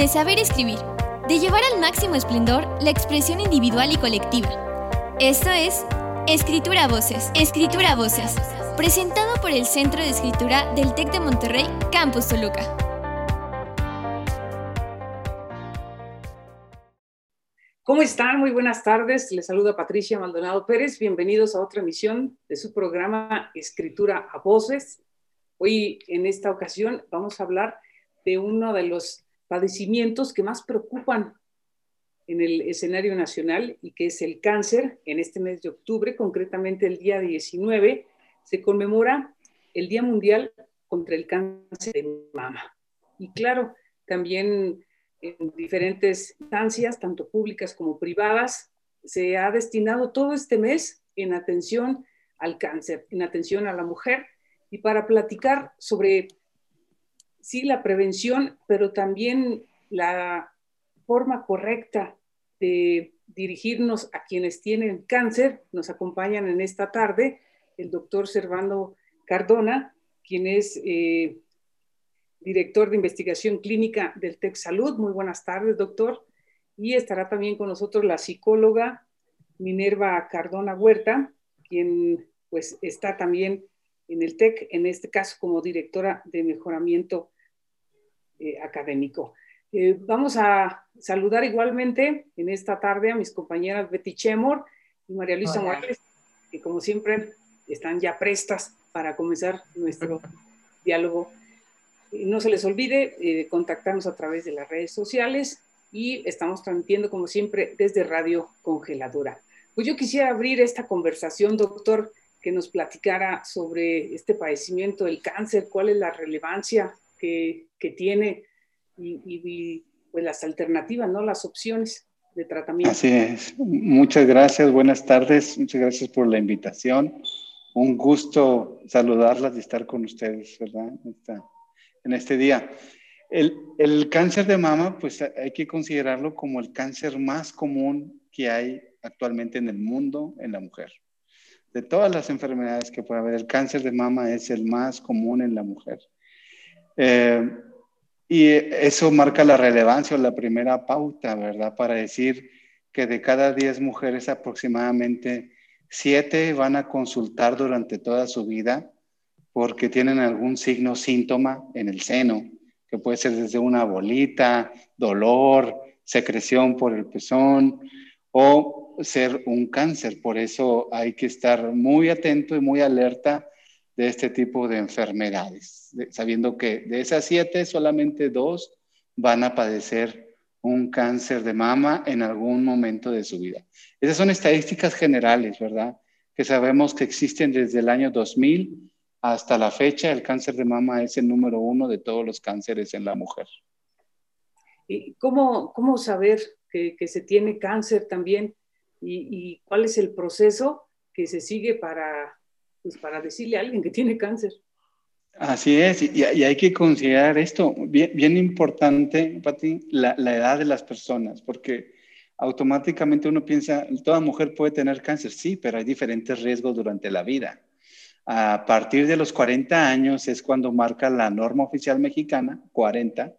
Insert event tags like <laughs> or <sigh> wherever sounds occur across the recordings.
de saber escribir, de llevar al máximo esplendor la expresión individual y colectiva. Esto es Escritura Voces, Escritura Voces, presentado por el Centro de Escritura del TEC de Monterrey, Campus Toluca. ¿Cómo están? Muy buenas tardes. Les saluda Patricia Maldonado Pérez. Bienvenidos a otra emisión de su programa Escritura a Voces. Hoy, en esta ocasión, vamos a hablar de uno de los padecimientos que más preocupan en el escenario nacional y que es el cáncer. En este mes de octubre, concretamente el día 19, se conmemora el Día Mundial contra el Cáncer de Mama. Y claro, también en diferentes instancias, tanto públicas como privadas, se ha destinado todo este mes en atención al cáncer, en atención a la mujer y para platicar sobre sí, la prevención, pero también la forma correcta de dirigirnos a quienes tienen cáncer. Nos acompañan en esta tarde el doctor Servando Cardona, quien es eh, director de investigación clínica del TEC Salud. Muy buenas tardes, doctor. Y estará también con nosotros la psicóloga Minerva Cardona Huerta, quien pues está también en el TEC, en este caso como directora de mejoramiento eh, académico. Eh, vamos a saludar igualmente en esta tarde a mis compañeras Betty Chemor y María Luisa Morales, que como siempre están ya prestas para comenzar nuestro <laughs> diálogo. No se les olvide eh, contactarnos a través de las redes sociales y estamos transmitiendo como siempre desde Radio Congeladora. Pues yo quisiera abrir esta conversación, doctor, que nos platicara sobre este padecimiento del cáncer, cuál es la relevancia que, que tiene y, y, pues las alternativas, ¿no? Las opciones de tratamiento. Así es. Muchas gracias, buenas tardes, muchas gracias por la invitación. Un gusto saludarlas y estar con ustedes, ¿verdad? en este día. El, el, cáncer de mama, pues hay que considerarlo como el cáncer más común que hay actualmente en el mundo en la mujer de todas las enfermedades que puede haber, el cáncer de mama es el más común en la mujer. Eh, y eso marca la relevancia o la primera pauta, ¿verdad? Para decir que de cada 10 mujeres aproximadamente 7 van a consultar durante toda su vida porque tienen algún signo síntoma en el seno, que puede ser desde una bolita, dolor, secreción por el pezón o ser un cáncer. Por eso hay que estar muy atento y muy alerta de este tipo de enfermedades, sabiendo que de esas siete solamente dos van a padecer un cáncer de mama en algún momento de su vida. Esas son estadísticas generales, ¿verdad? Que sabemos que existen desde el año 2000 hasta la fecha. El cáncer de mama es el número uno de todos los cánceres en la mujer. ¿Y cómo, cómo saber que, que se tiene cáncer también? Y, cuál es el proceso que se sigue para, pues, para decirle a alguien que tiene cáncer. Así es, y, hay que considerar esto, bien, bien importante, Pati, la, la, edad de las personas, porque automáticamente uno piensa, toda mujer puede tener cáncer, sí, pero hay diferentes riesgos durante la vida. A partir de los 40 años es cuando marca la norma oficial mexicana, 40,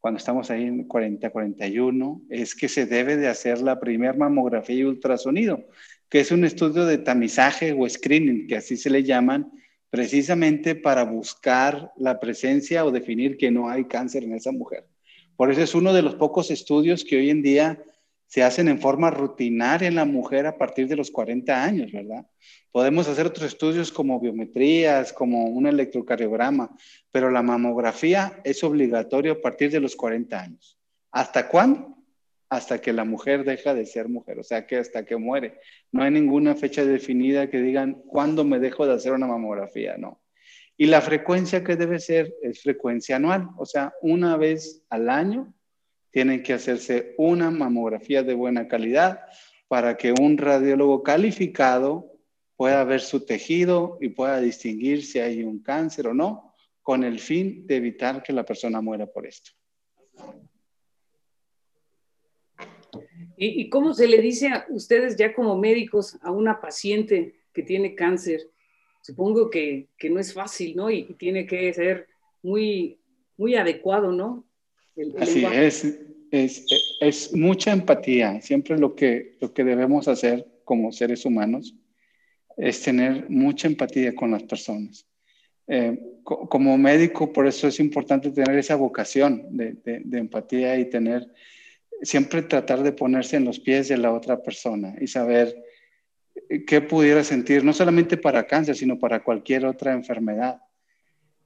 cuando estamos ahí en 40, 41, es que se debe de hacer la primer mamografía y ultrasonido, que es un estudio de tamizaje o screening, que así se le llaman, precisamente para buscar la presencia o definir que no hay cáncer en esa mujer. Por eso es uno de los pocos estudios que hoy en día se hacen en forma rutinaria en la mujer a partir de los 40 años, ¿verdad? Podemos hacer otros estudios como biometrías, como un electrocardiograma, pero la mamografía es obligatoria a partir de los 40 años. ¿Hasta cuándo? Hasta que la mujer deja de ser mujer, o sea que hasta que muere. No hay ninguna fecha definida que digan cuándo me dejo de hacer una mamografía, no. Y la frecuencia que debe ser es frecuencia anual, o sea, una vez al año tienen que hacerse una mamografía de buena calidad para que un radiólogo calificado pueda ver su tejido y pueda distinguir si hay un cáncer o no, con el fin de evitar que la persona muera por esto. ¿Y, cómo se le dice a ustedes ya como médicos a una paciente que tiene cáncer? Supongo que, no es fácil, ¿no? Y, y tiene que ser muy, muy adecuado, ¿no? Así es, es, es, mucha empatía. Siempre lo que, lo que debemos hacer como seres humanos es tener mucha empatía con las personas. Eh, como médico, por eso es importante tener esa vocación de, de, empatía y tener, siempre tratar de ponerse en los pies de la otra persona y saber qué pudiera sentir, no solamente para cáncer, sino para cualquier otra enfermedad.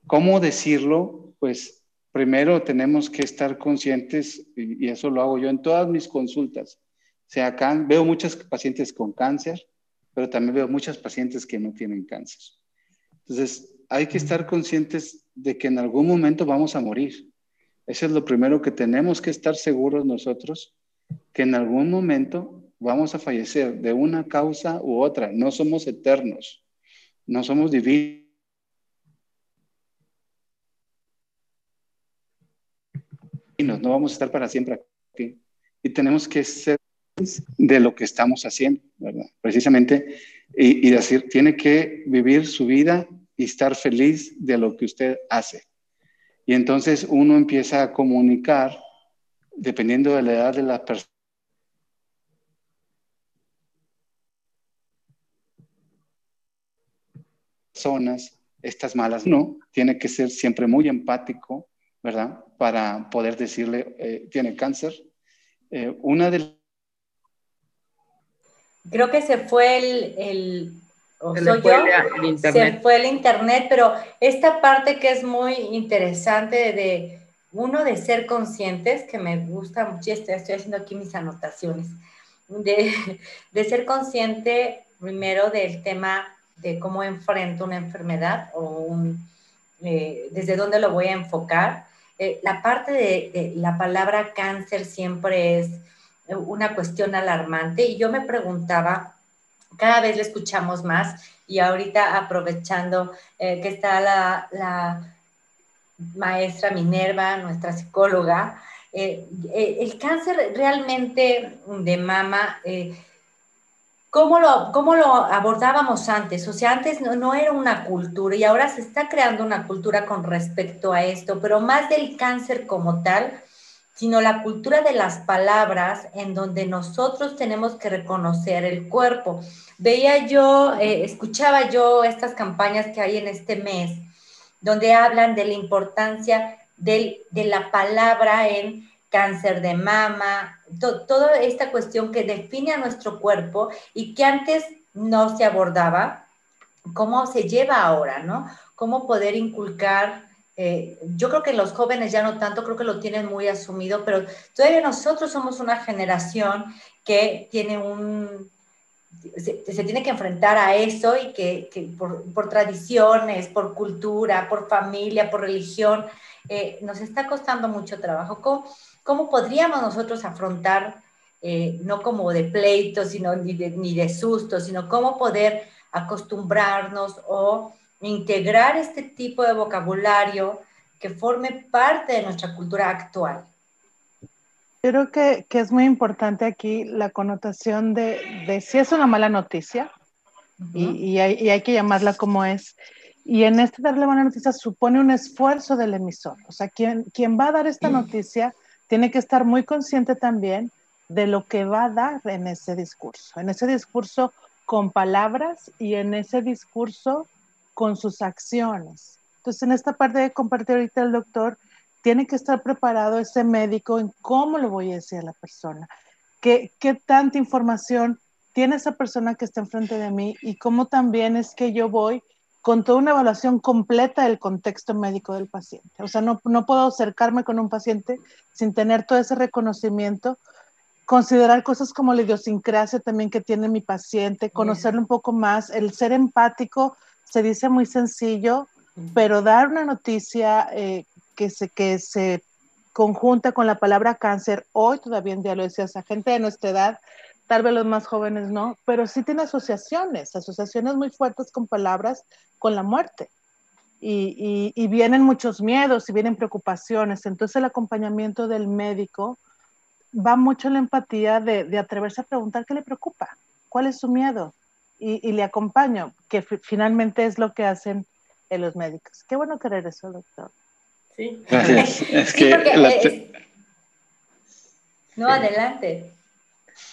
¿Cómo decirlo? Pues primero tenemos que estar conscientes, y, eso lo hago yo en todas mis consultas. O sea, acá veo muchos pacientes con cáncer, pero también veo muchas pacientes que no tienen cáncer. Entonces, hay que estar conscientes de que en algún momento vamos a morir. Eso es lo primero que tenemos que estar seguros nosotros, que en algún momento vamos a fallecer de una causa u otra. No somos eternos, no somos divinos. No vamos a estar para siempre aquí. Y tenemos que ser de lo que estamos haciendo. Precisamente, y, decir, tiene que vivir su vida y estar feliz de lo que usted hace. Y entonces uno empieza a comunicar, dependiendo de la edad de la persona, personas, estas malas, no, tiene que ser siempre muy empático, ¿verdad? Para poder decirle, eh, tiene cáncer. Eh, una de Creo que se fue el, el soy yo, se fue el internet, pero esta parte que es muy interesante de, uno de ser conscientes, que me gusta mucho, estoy, estoy haciendo aquí mis anotaciones, de, de ser consciente primero del tema de cómo enfrento una enfermedad o un, eh, desde dónde lo voy a enfocar. Eh, la parte de, la palabra cáncer siempre es una cuestión alarmante y yo me preguntaba, cada vez le escuchamos más y ahorita aprovechando eh, que está la, la, maestra Minerva, nuestra psicóloga, el cáncer realmente de mama ¿Cómo lo, ¿Cómo lo abordábamos antes? O sea, antes no, no, era una cultura y ahora se está creando una cultura con respecto a esto, pero más del cáncer como tal, sino la cultura de las palabras en donde nosotros tenemos que reconocer el cuerpo. Veía yo, eh, escuchaba yo estas campañas que hay en este mes, donde hablan de la importancia de la palabra en cáncer de mama, toda esta cuestión que define a nuestro cuerpo y que antes no se abordaba, cómo se lleva ahora, ¿no? Cómo poder inculcar, eh, yo creo que los jóvenes ya no tanto, creo que lo tienen muy asumido, pero todavía nosotros somos una generación que tiene un, se, tiene que enfrentar a eso y que, por, tradiciones, por cultura, por familia, por religión, eh, nos está costando mucho trabajo. ¿Cómo, ¿Cómo podríamos nosotros afrontar, eh, no como de pleito, sino ni de, ni de susto, sino cómo poder acostumbrarnos o integrar este tipo de vocabulario que forme parte de nuestra cultura actual? Creo que, que es muy importante aquí la connotación de, de, si es una mala noticia, y, y, hay, y, hay, que llamarla como es. Y en este darle mala noticia supone un esfuerzo del emisor. O sea, quien, quien va a dar esta noticia tiene que estar muy consciente también de lo que va a dar en ese discurso, en ese discurso con palabras y en ese discurso con sus acciones. Entonces, en esta parte de compartir ahorita el doctor, tiene que estar preparado ese médico en cómo lo voy a decir a la persona, qué, qué tanta información tiene esa persona que está enfrente de mí y cómo también es que yo voy con toda una evaluación completa del contexto médico del paciente. O sea, no, no puedo acercarme con un paciente sin tener todo ese reconocimiento, considerar cosas como la idiosincrasia también que tiene mi paciente, conocerlo un poco más, el ser empático se dice muy sencillo, pero dar una noticia eh, que, se, que se conjunta con la palabra cáncer, hoy todavía en día lo decías, a gente de nuestra edad tal vez los más jóvenes no, pero sí tiene asociaciones, asociaciones muy fuertes con palabras, con la muerte. Y, y, vienen muchos miedos y vienen preocupaciones. Entonces el acompañamiento del médico va mucho en la empatía de, de atreverse a preguntar qué le preocupa, cuál es su miedo. Y, y le acompaño, que finalmente es lo que hacen los médicos. Qué bueno querer eso, doctor. Sí, Gracias. Es que No, adelante.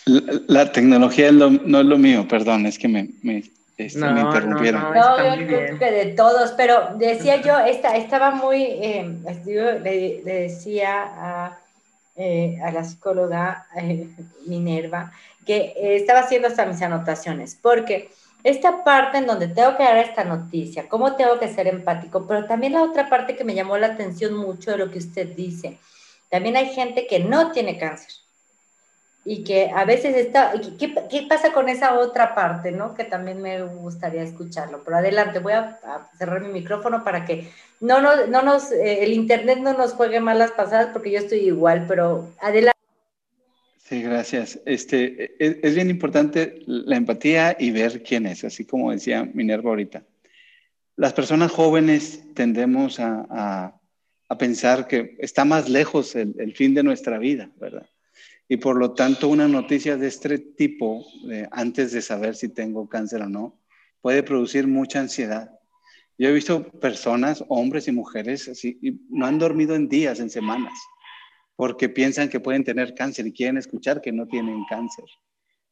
La, tecnología no es lo mío, perdón, es que me, me, este, interrumpieron. No, no, yo creo que de todos, pero decía yo, esta, estaba muy, eh, le, decía a, eh, a, la psicóloga eh, Minerva que estaba haciendo hasta mis anotaciones, porque esta parte en donde tengo que dar esta noticia, cómo tengo que ser empático, pero también la otra parte que me llamó la atención mucho de lo que usted dice, también hay gente que no tiene cáncer y que a veces está, ¿qué, ¿qué, pasa con esa otra parte, no? Que también me gustaría escucharlo. Pero adelante, voy a, cerrar mi micrófono para que no nos, no nos eh, el internet no nos juegue malas pasadas porque yo estoy igual, pero adelante. Sí, gracias. Este, es, es, bien importante la empatía y ver quién es, así como decía Minerva ahorita. Las personas jóvenes tendemos a, a, a pensar que está más lejos el, el, fin de nuestra vida, ¿verdad? Y por lo tanto, una noticia de este tipo, antes de saber si tengo cáncer o no, puede producir mucha ansiedad. Yo he visto personas, hombres y mujeres, así, no han dormido en días, en semanas porque piensan que pueden tener cáncer y quieren escuchar que no tienen cáncer.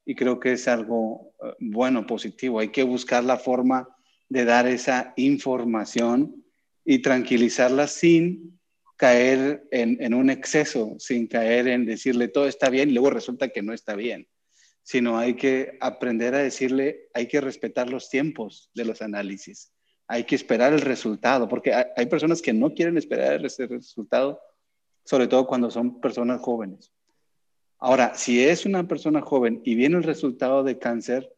Y creo que es algo eh, bueno, positivo. Hay que buscar la forma de dar esa información y tranquilizarla sin caer en, un exceso, sin caer en decirle todo está bien y luego resulta que no está bien, sino hay que aprender a decirle, hay que respetar los tiempos de los análisis, hay que esperar el resultado, porque hay, personas que no quieren esperar el resultado sobre todo cuando son personas jóvenes. Ahora, si es una persona joven y viene el resultado de cáncer,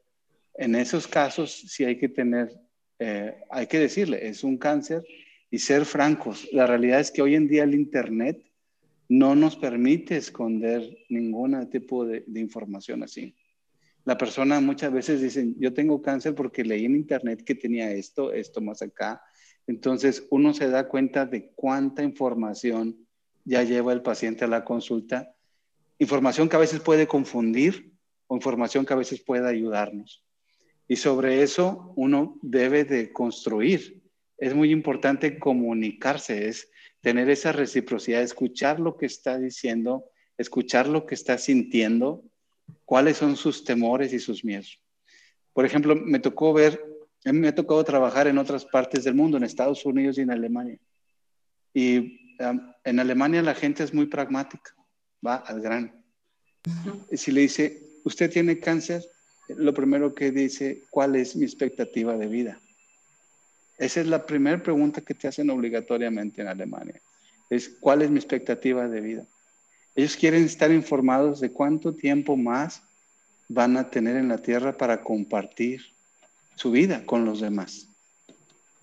en esos casos sí hay que tener, eh, hay que decirle, es un cáncer y ser francos. La realidad es que hoy en día el Internet no nos permite esconder ningún tipo de, información así. La persona muchas veces dice, yo tengo cáncer porque leí en Internet que tenía esto, esto más acá. Entonces uno se da cuenta de cuánta información ya lleva el paciente a la consulta, información que a veces puede confundir o información que a veces puede ayudarnos. Y sobre eso uno debe de construir. Es muy importante comunicarse, es tener esa reciprocidad, escuchar lo que está diciendo, escuchar lo que está sintiendo, cuáles son sus temores y sus miedos. Por ejemplo, me tocó ver, me ha tocado trabajar en otras partes del mundo, en Estados Unidos y en Alemania. Y en Alemania la gente es muy pragmática, va al grano. Y si le dice, usted tiene cáncer, lo primero que dice, ¿cuál es mi expectativa de vida? Esa es la primera pregunta que te hacen obligatoriamente en Alemania. Es, ¿cuál es mi expectativa de vida? Ellos quieren estar informados de cuánto tiempo más van a tener en la tierra para compartir su vida con los demás.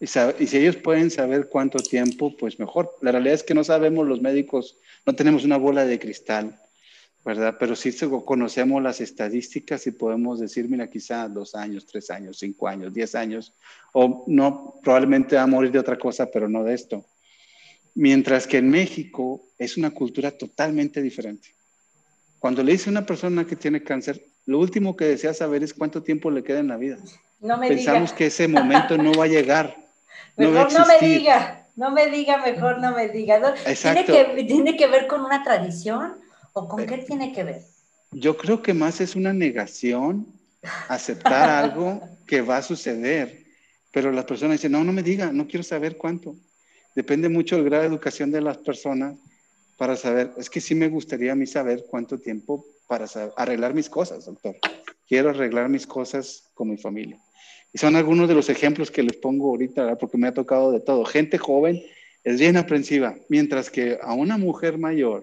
Y, si ellos pueden saber cuánto tiempo, pues mejor. La realidad es que no sabemos los médicos, no tenemos una bola de cristal, ¿verdad? Pero sí conocemos las estadísticas y podemos decir, mira, quizá dos años, tres años, cinco años, diez años, o no, probablemente va a morir de otra cosa, pero no de esto. Mientras que en México es una cultura totalmente diferente. Cuando le dice a una persona que tiene cáncer, lo último que desea saber es cuánto tiempo le queda en la vida. No me Pensamos que ese momento no va a llegar. Mejor no, me diga, no me diga, mejor no me diga. ¿Tiene que, ¿Tiene que ver con una tradición o con qué tiene que ver? Yo creo que más es una negación, aceptar <laughs> algo que va a suceder. Pero las personas dicen, no, no me diga, no quiero saber cuánto. Depende mucho del grado de educación de las personas para saber, es que sí me gustaría a mí saber cuánto tiempo para arreglar mis cosas, doctor. Quiero arreglar mis cosas con mi familia. Y son algunos de los ejemplos que les pongo ahorita, porque me ha tocado de todo. Gente joven es bien aprensiva, mientras que a una mujer mayor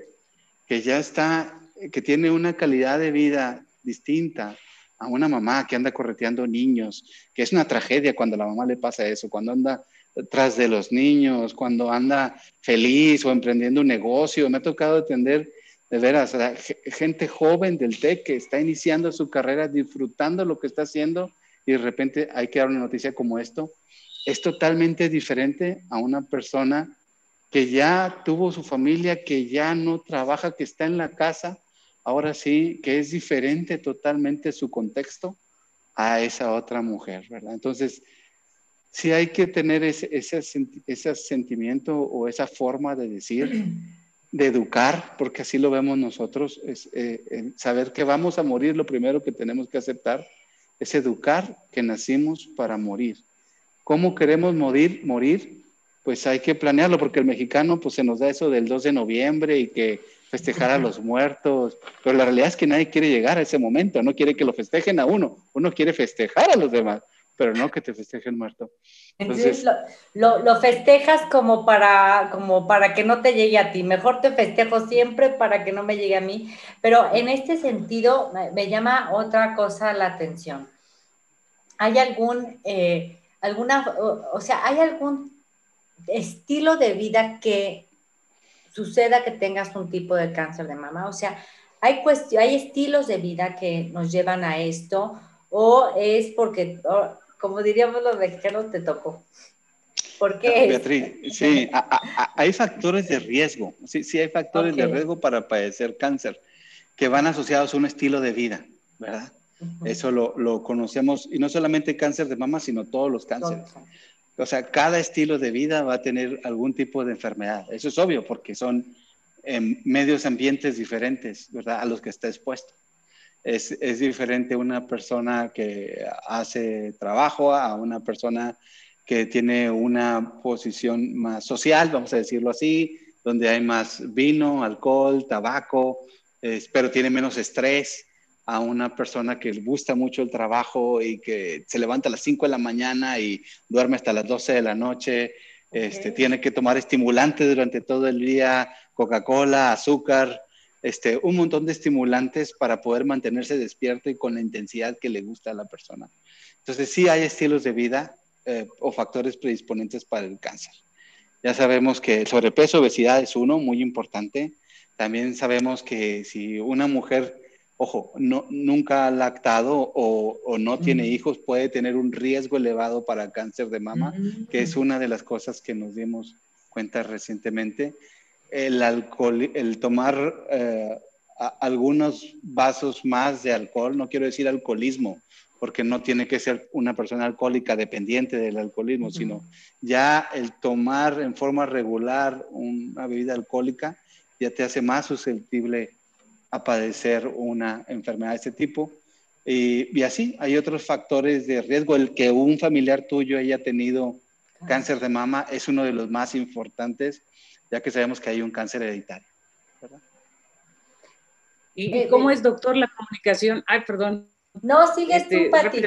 que ya está, que tiene una calidad de vida distinta a una mamá que anda correteando niños, que es una tragedia cuando a la mamá le pasa eso, cuando anda tras de los niños, cuando anda feliz o emprendiendo un negocio. Me ha tocado atender de veras a gente joven del TEC que está iniciando su carrera, disfrutando lo que está haciendo y de repente hay que dar una noticia como esto, es totalmente diferente a una persona que ya tuvo su familia, que ya no trabaja, que está en la casa, ahora sí, que es diferente totalmente su contexto a esa otra mujer, ¿verdad? Entonces, sí hay que tener ese, ese, ese sentimiento o esa forma de decir, <clears throat> de educar, porque así lo vemos nosotros, es eh, saber que vamos a morir, lo primero que tenemos que aceptar es educar que nacimos para morir. ¿Cómo queremos morir? Morir, pues hay que planearlo, porque el mexicano pues se nos da eso del 2 de noviembre y que festejar a los muertos, pero la realidad es que nadie quiere llegar a ese momento, no quiere que lo festejen a uno, uno quiere festejar a los demás pero no que te festejen muerto. Entonces, lo, festejas como para, como para que no te llegue a ti. Mejor te festejo siempre para que no me llegue a mí. Pero en este sentido, me, llama otra cosa la atención. ¿Hay algún, eh, alguna, o, sea, hay algún estilo de vida que suceda que tengas un tipo de cáncer de mama? O sea, hay, hay estilos de vida que nos llevan a esto o es porque como diríamos los mexicanos, te tocó. ¿Por qué? Beatriz, sí, hay factores de riesgo, sí, sí hay factores de riesgo para padecer cáncer que van asociados a un estilo de vida, ¿verdad? Eso lo, lo, conocemos, y no solamente cáncer de mama, sino todos los cánceres. O sea, cada estilo de vida va a tener algún tipo de enfermedad. Eso es obvio, porque son en medios ambientes diferentes, ¿verdad? A los que está expuesto es, es, diferente una persona que hace trabajo a una persona que tiene una posición más social, vamos a decirlo así, donde hay más vino, alcohol, tabaco, pero tiene menos estrés a una persona que le gusta mucho el trabajo y que se levanta a las 5 de la mañana y duerme hasta las 12 de la noche, este, tiene que tomar estimulantes durante todo el día, Coca-Cola, azúcar, este, un montón de estimulantes para poder mantenerse despierto y con la intensidad que le gusta a la persona. Entonces, sí hay estilos de vida eh, o factores predisponentes para el cáncer. Ya sabemos que el sobrepeso, obesidad es uno muy importante. También sabemos que si una mujer, ojo, no, nunca ha lactado o, no tiene hijos, puede tener un riesgo elevado para cáncer de mama, que es una de las cosas que nos dimos cuenta recientemente. El alcohol, el tomar eh, algunos vasos más de alcohol, no quiero decir alcoholismo, porque no tiene que ser una persona alcohólica dependiente del alcoholismo, sino ya el tomar en forma regular una bebida alcohólica ya te hace más susceptible a padecer una enfermedad de este tipo. Y, y, así, hay otros factores de riesgo. El que un familiar tuyo haya tenido cáncer de mama es uno de los más importantes ya que sabemos que hay un cáncer hereditario. ¿Y, eh, cómo eh, es, doctor, la comunicación? Ay, perdón. No, sigues tú, este, Pati.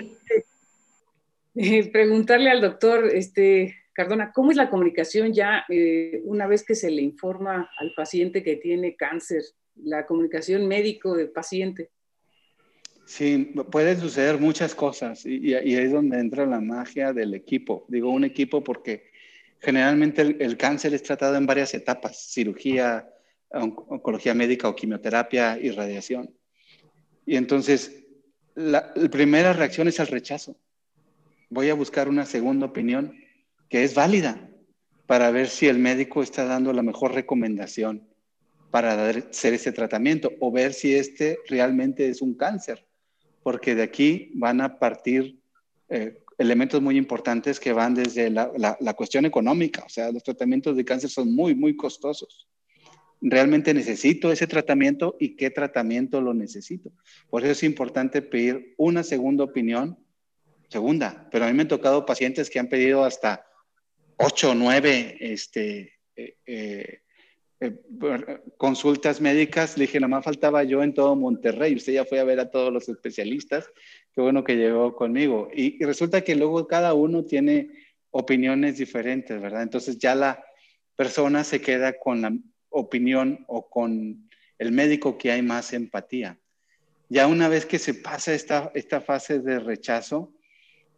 Preguntarle al doctor este, Cardona, ¿cómo es la comunicación ya eh, una vez que se le informa al paciente que tiene cáncer? La comunicación médico del paciente. Sí, pueden suceder muchas cosas y, ahí es donde entra la magia del equipo. Digo un equipo porque Generalmente el, cáncer es tratado en varias etapas, cirugía, oncología médica o quimioterapia y radiación. Y entonces, la, primera reacción es el rechazo. Voy a buscar una segunda opinión que es válida para ver si el médico está dando la mejor recomendación para hacer ese tratamiento o ver si este realmente es un cáncer, porque de aquí van a partir eh, elementos muy importantes que van desde la, la, cuestión económica, o sea, los tratamientos de cáncer son muy, muy costosos. ¿Realmente necesito ese tratamiento y qué tratamiento lo necesito? Por eso es importante pedir una segunda opinión, segunda, pero a mí me han tocado pacientes que han pedido hasta ocho o nueve este, eh, eh, eh, consultas médicas, le dije, nada más faltaba yo en todo Monterrey, usted ya fue a ver a todos los especialistas, qué bueno que llegó conmigo. Y, resulta que luego cada uno tiene opiniones diferentes, ¿verdad? Entonces ya la persona se queda con la opinión o con el médico que hay más empatía. Ya una vez que se pasa esta, esta fase de rechazo,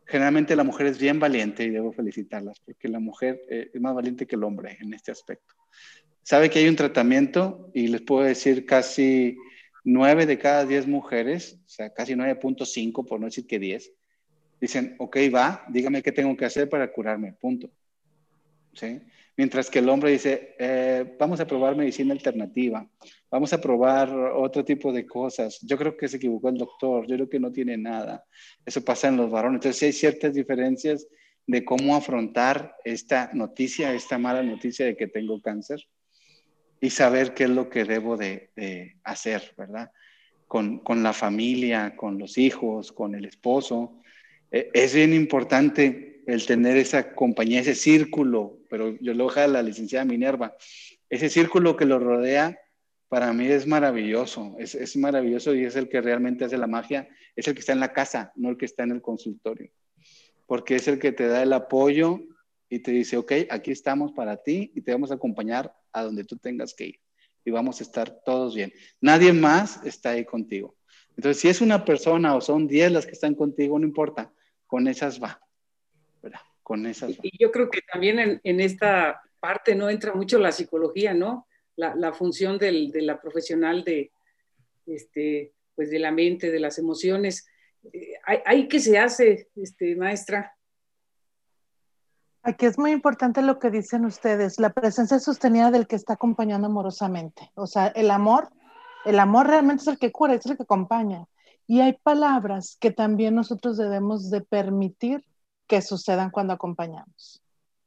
generalmente la mujer es bien valiente y debo felicitarlas porque la mujer eh, es más valiente que el hombre en este aspecto sabe que hay un tratamiento y les puedo decir casi nueve de cada diez mujeres, o sea, casi 9.5, por no decir que 10, dicen, ok, va, dígame qué tengo que hacer para curarme, punto. ¿Sí? Mientras que el hombre dice, eh, vamos a probar medicina alternativa, vamos a probar otro tipo de cosas. Yo creo que se equivocó el doctor, yo creo que no tiene nada. Eso pasa en los varones. Entonces, hay ciertas diferencias de cómo afrontar esta noticia, esta mala noticia de que tengo cáncer y saber qué es lo que debo de, hacer, ¿verdad? Con, la familia, con los hijos, con el esposo. E, es bien importante el tener esa compañía, ese círculo, pero yo lo dejo a la licenciada Minerva, ese círculo que lo rodea, para mí es maravilloso, es, es maravilloso y es el que realmente hace la magia, es el que está en la casa, no el que está en el consultorio, porque es el que te da el apoyo y te dice, ok, aquí estamos para ti y te vamos a acompañar a donde tú tengas que ir y vamos a estar todos bien. Nadie más está ahí contigo. Entonces, si es una persona o son 10 las que están contigo, no importa, con esas va. Con esas. Y yo creo que también en, en esta parte no entra mucho la psicología, ¿no? La, la función del, de la profesional de, este, pues de la mente, de las emociones. Eh, ¿Hay, hay que se hace, este, maestra? Aquí es muy importante lo que dicen ustedes, la presencia sostenida del que está acompañando amorosamente. O sea, el amor, el amor realmente es el que cura, es el que acompaña. Y hay palabras que también nosotros debemos de permitir que sucedan cuando acompañamos.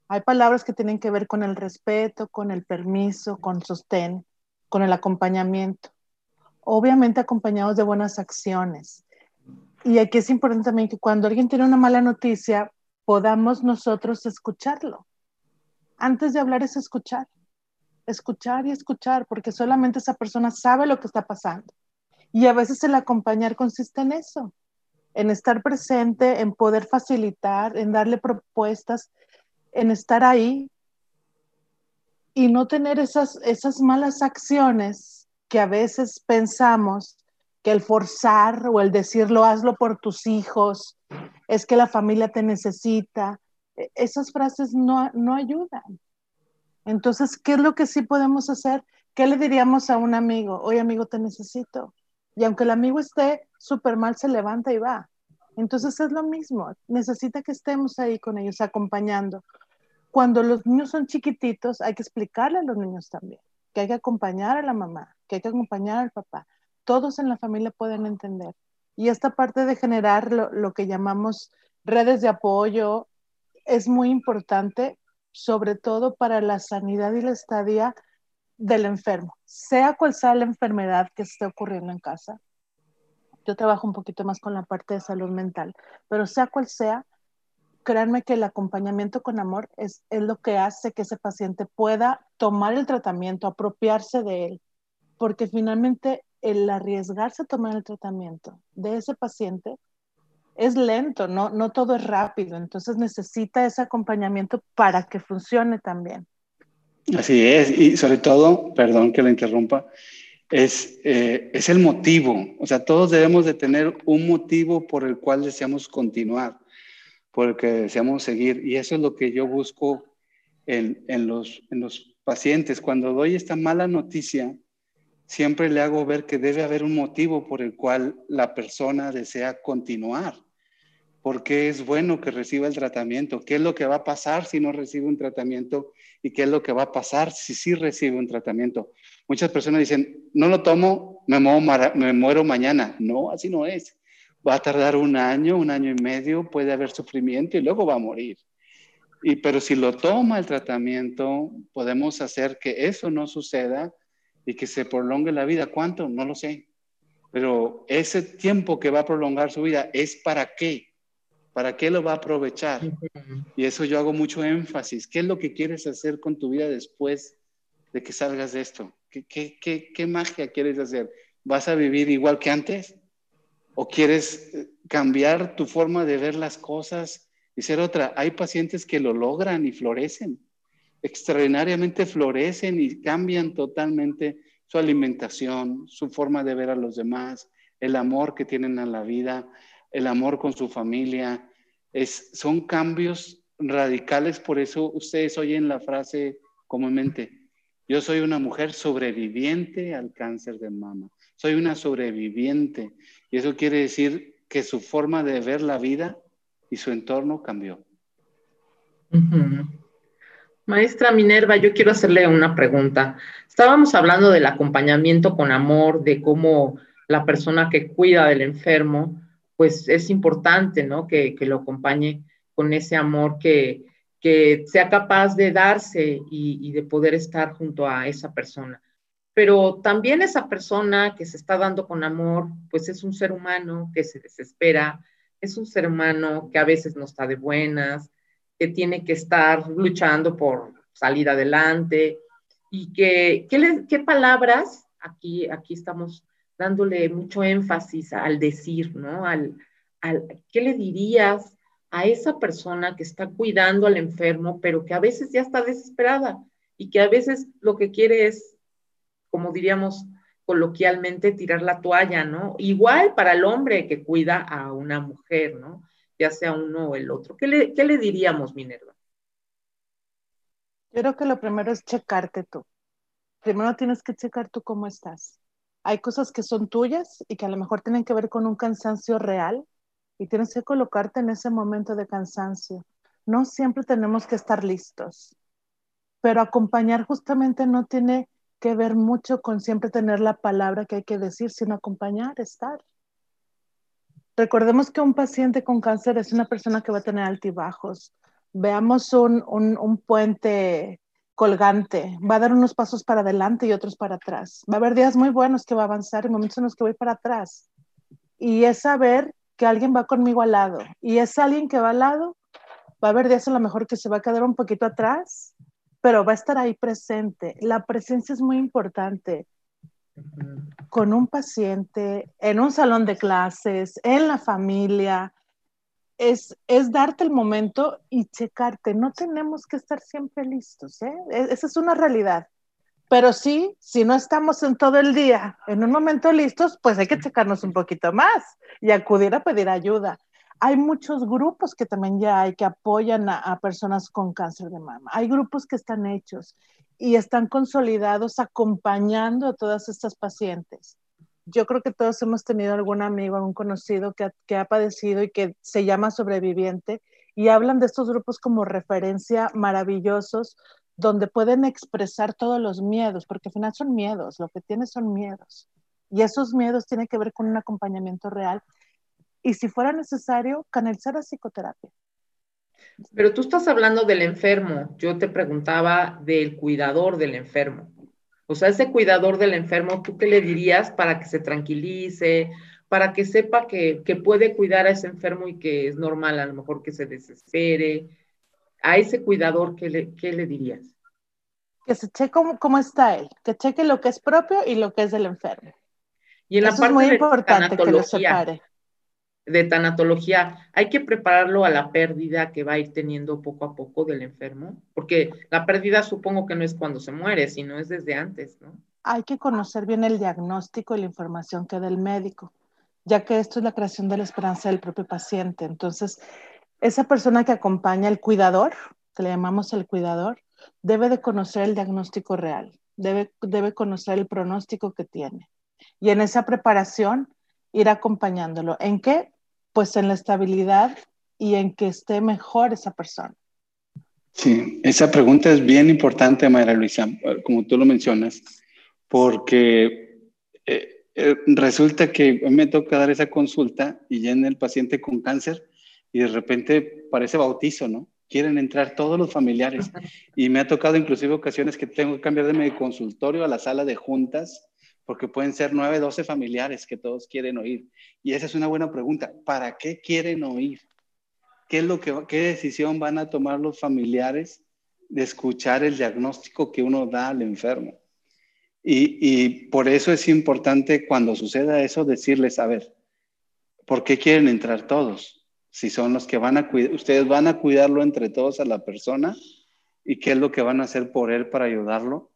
Hay palabras que tienen que ver con el respeto, con el permiso, con sostén, con el acompañamiento. Obviamente acompañados de buenas acciones. Y aquí es importante también que cuando alguien tiene una mala noticia, podamos nosotros escucharlo. Antes de hablar es escuchar, escuchar y escuchar, porque solamente esa persona sabe lo que está pasando. Y a veces el acompañar consiste en eso, en estar presente, en poder facilitar, en darle propuestas, en estar ahí y no tener esas, esas malas acciones que a veces pensamos que el forzar o el decirlo, hazlo por tus hijos, es que la familia te necesita, e, esas frases no, no ayudan. Entonces, ¿qué es lo que sí podemos hacer? ¿Qué le diríamos a un amigo? Oye, amigo, te necesito. Y aunque el amigo esté súper mal, se levanta y va. Entonces es lo mismo, necesita que estemos ahí con ellos, acompañando. Cuando los niños son chiquititos, hay que explicarle a los niños también que hay que acompañar a la mamá, que hay que acompañar al papá, todos en la familia pueden entender. Y esta parte de generar lo, que llamamos redes de apoyo es muy importante, sobre todo para la sanidad y la estadía del enfermo, sea cual sea la enfermedad que esté ocurriendo en casa. Yo trabajo un poquito más con la parte de salud mental, pero sea cual sea, créanme que el acompañamiento con amor es, es lo que hace que ese paciente pueda tomar el tratamiento, apropiarse de él, porque finalmente el arriesgarse a tomar el tratamiento de ese paciente es lento, no, no todo es rápido, entonces necesita ese acompañamiento para que funcione también. Así es, y sobre todo, perdón que la interrumpa, es, eh, es el motivo, o sea, todos debemos de tener un motivo por el cual deseamos continuar, por el que deseamos seguir, y eso es lo que yo busco en, en, los, en los pacientes. Cuando doy esta mala noticia, siempre le hago ver que debe haber un motivo por el cual la persona desea continuar. ¿Por qué es bueno que reciba el tratamiento? ¿Qué es lo que va a pasar si no recibe un tratamiento? ¿Y qué es lo que va a pasar si sí recibe un tratamiento? Muchas personas dicen, no lo tomo, me muero, me muero mañana. No, así no es. Va a tardar un año, un año y medio, puede haber sufrimiento y luego va a morir. Y, pero si lo toma el tratamiento, podemos hacer que eso no suceda y que se prolongue la vida. ¿Cuánto? No lo sé. Pero ese tiempo que va a prolongar su vida es para qué. ¿Para qué lo va a aprovechar? Y eso yo hago mucho énfasis. ¿Qué es lo que quieres hacer con tu vida después de que salgas de esto? ¿Qué, qué, qué, qué magia quieres hacer? ¿Vas a vivir igual que antes? ¿O quieres eh, cambiar tu forma de ver las cosas y ser otra? Hay pacientes que lo logran y florecen extraordinariamente florecen y cambian totalmente su alimentación, su forma de ver a los demás, el amor que tienen a la vida, el amor con su familia. Es, son cambios radicales, por eso ustedes oyen la frase comúnmente, yo soy una mujer sobreviviente al cáncer de mama, soy una sobreviviente. Y eso quiere decir que su forma de ver la vida y su entorno cambió. Maestra Minerva, yo quiero hacerle una pregunta. Estábamos hablando del acompañamiento con amor, de cómo la persona que cuida del enfermo, pues es importante, ¿no? Que, lo acompañe con ese amor que, que sea capaz de darse y, de poder estar junto a esa persona. Pero también esa persona que se está dando con amor, pues es un ser humano que se desespera, es un ser humano que a veces no está de buenas, que tiene que estar luchando por salir adelante y que, ¿qué, palabras? Aquí, aquí estamos dándole mucho énfasis al decir, ¿no? Al, al, ¿Qué le dirías a esa persona que está cuidando al enfermo, pero que a veces ya está desesperada y que a veces lo que quiere es, como diríamos coloquialmente, tirar la toalla, ¿no? Igual para el hombre que cuida a una mujer, ¿no? Ya sea uno o el otro. ¿Qué le, diríamos, Minerva? Yo creo que lo primero es checarte tú. Primero tienes que checar tú cómo estás. Hay cosas que son tuyas y que a lo mejor tienen que ver con un cansancio real y tienes que colocarte en ese momento de cansancio. No siempre tenemos que estar listos, pero acompañar justamente no tiene que ver mucho con siempre tener la palabra que hay que decir, sino acompañar, estar. Recordemos que un paciente con cáncer es una persona que va a tener altibajos. Veamos un, un puente colgante, va a dar unos pasos para adelante y otros para atrás. Va a haber días muy buenos que va a avanzar y momentos en los que voy para atrás. Y es saber que alguien va conmigo al lado y es alguien que va al lado, va a haber días a lo mejor que se va a quedar un poquito atrás, pero va a estar ahí presente. La presencia es muy importante con un paciente, en un salón de clases, en la familia. Es, es darte el momento y checarte. No tenemos que estar siempre listos. ¿eh? E, esa es una realidad. Pero sí, si no estamos en todo el día, en un momento listos, pues hay que checarnos un poquito más y acudir a pedir ayuda. Hay muchos grupos que también ya hay que apoyan a, personas con cáncer de mama. Hay grupos que están hechos y están consolidados acompañando a todas estas pacientes. Yo creo que todos hemos tenido algún amigo, algún conocido que que ha padecido y que se llama sobreviviente y hablan de estos grupos como referencia maravillosos donde pueden expresar todos los miedos, porque al final son miedos, lo que tienes son miedos. Y esos miedos tienen que ver con un acompañamiento real. Y si fuera necesario, canalizar a psicoterapia. Pero tú estás hablando del enfermo. Yo te preguntaba del cuidador del enfermo. O sea, ese cuidador del enfermo, ¿tú qué le dirías para que se tranquilice, para que sepa que, que puede cuidar a ese enfermo y que es normal a lo mejor que se desespere? A ese cuidador, ¿qué le, qué le dirías? que se cheque cómo, está él, que cheque lo que es propio y lo que es del enfermo. Y en la parte es muy de importante que lo separe. De tanatología, hay que prepararlo a la pérdida que va a ir teniendo poco a poco del enfermo, porque la pérdida supongo que no es cuando se muere, sino es desde antes, ¿no? Hay que conocer bien el diagnóstico y la información que da el médico, ya que esto es la creación de la esperanza del propio paciente. Entonces, esa persona que acompaña al cuidador, que le llamamos el cuidador, debe de conocer el diagnóstico real, debe, debe conocer el pronóstico que tiene. Y en esa preparación, ir acompañándolo. ¿En qué? Pues en la estabilidad y en que esté mejor esa persona. Sí, esa pregunta es bien importante, María Luisa, como tú lo mencionas, porque eh, eh, resulta que me toca dar esa consulta y ya en el paciente con cáncer y de repente parece bautizo, ¿no? quieren entrar todos los familiares. Y me ha tocado inclusive ocasiones que tengo que cambiar de mi consultorio a la sala de juntas porque pueden ser nueve, doce familiares que todos quieren oír. Y esa es una buena pregunta. ¿Para qué quieren oír? ¿Qué, es lo que, qué decisión van a tomar los familiares de escuchar el diagnóstico que uno da al enfermo? Y, y por eso es importante cuando suceda eso decirles, a ver, ¿por qué quieren entrar todos? si son los que van a cuidar, ustedes van a cuidarlo entre todos a la persona y qué es lo que van a hacer por él para ayudarlo.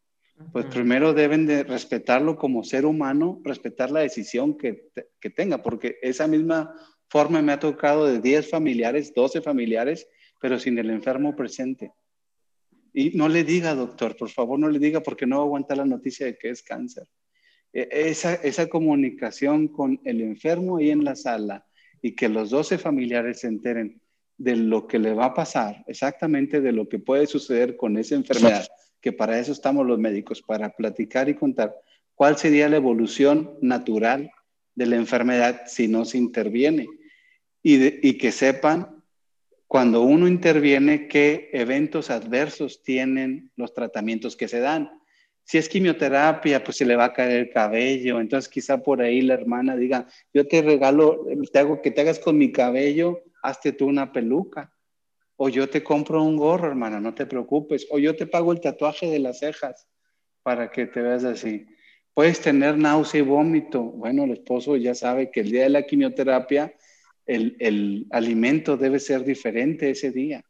Pues primero deben de respetarlo como ser humano, respetar la decisión que, que tenga, porque esa misma forma me ha tocado de 10 familiares, 12 familiares, pero sin el enfermo presente. Y no le diga, doctor, por favor, no le diga porque no aguanta la noticia de que es cáncer. E, esa, esa comunicación con el enfermo ahí en la sala, y que los 12 familiares se enteren de lo que le va a pasar, exactamente de lo que puede suceder con esa enfermedad, que para eso estamos los médicos, para platicar y contar cuál sería la evolución natural de la enfermedad si no se interviene y, que sepan cuando uno interviene, qué eventos adversos tienen los tratamientos que se dan. Si es quimioterapia, pues se le va a caer el cabello. Entonces quizá por ahí la hermana diga, yo te regalo, te hago que te hagas con mi cabello, hazte tú una peluca. O yo te compro un gorro, hermana, no te preocupes. O yo te pago el tatuaje de las cejas para que te veas así. Puedes tener náusea y vómito. Bueno, el esposo ya sabe que el día de la quimioterapia el, el alimento debe ser diferente ese día.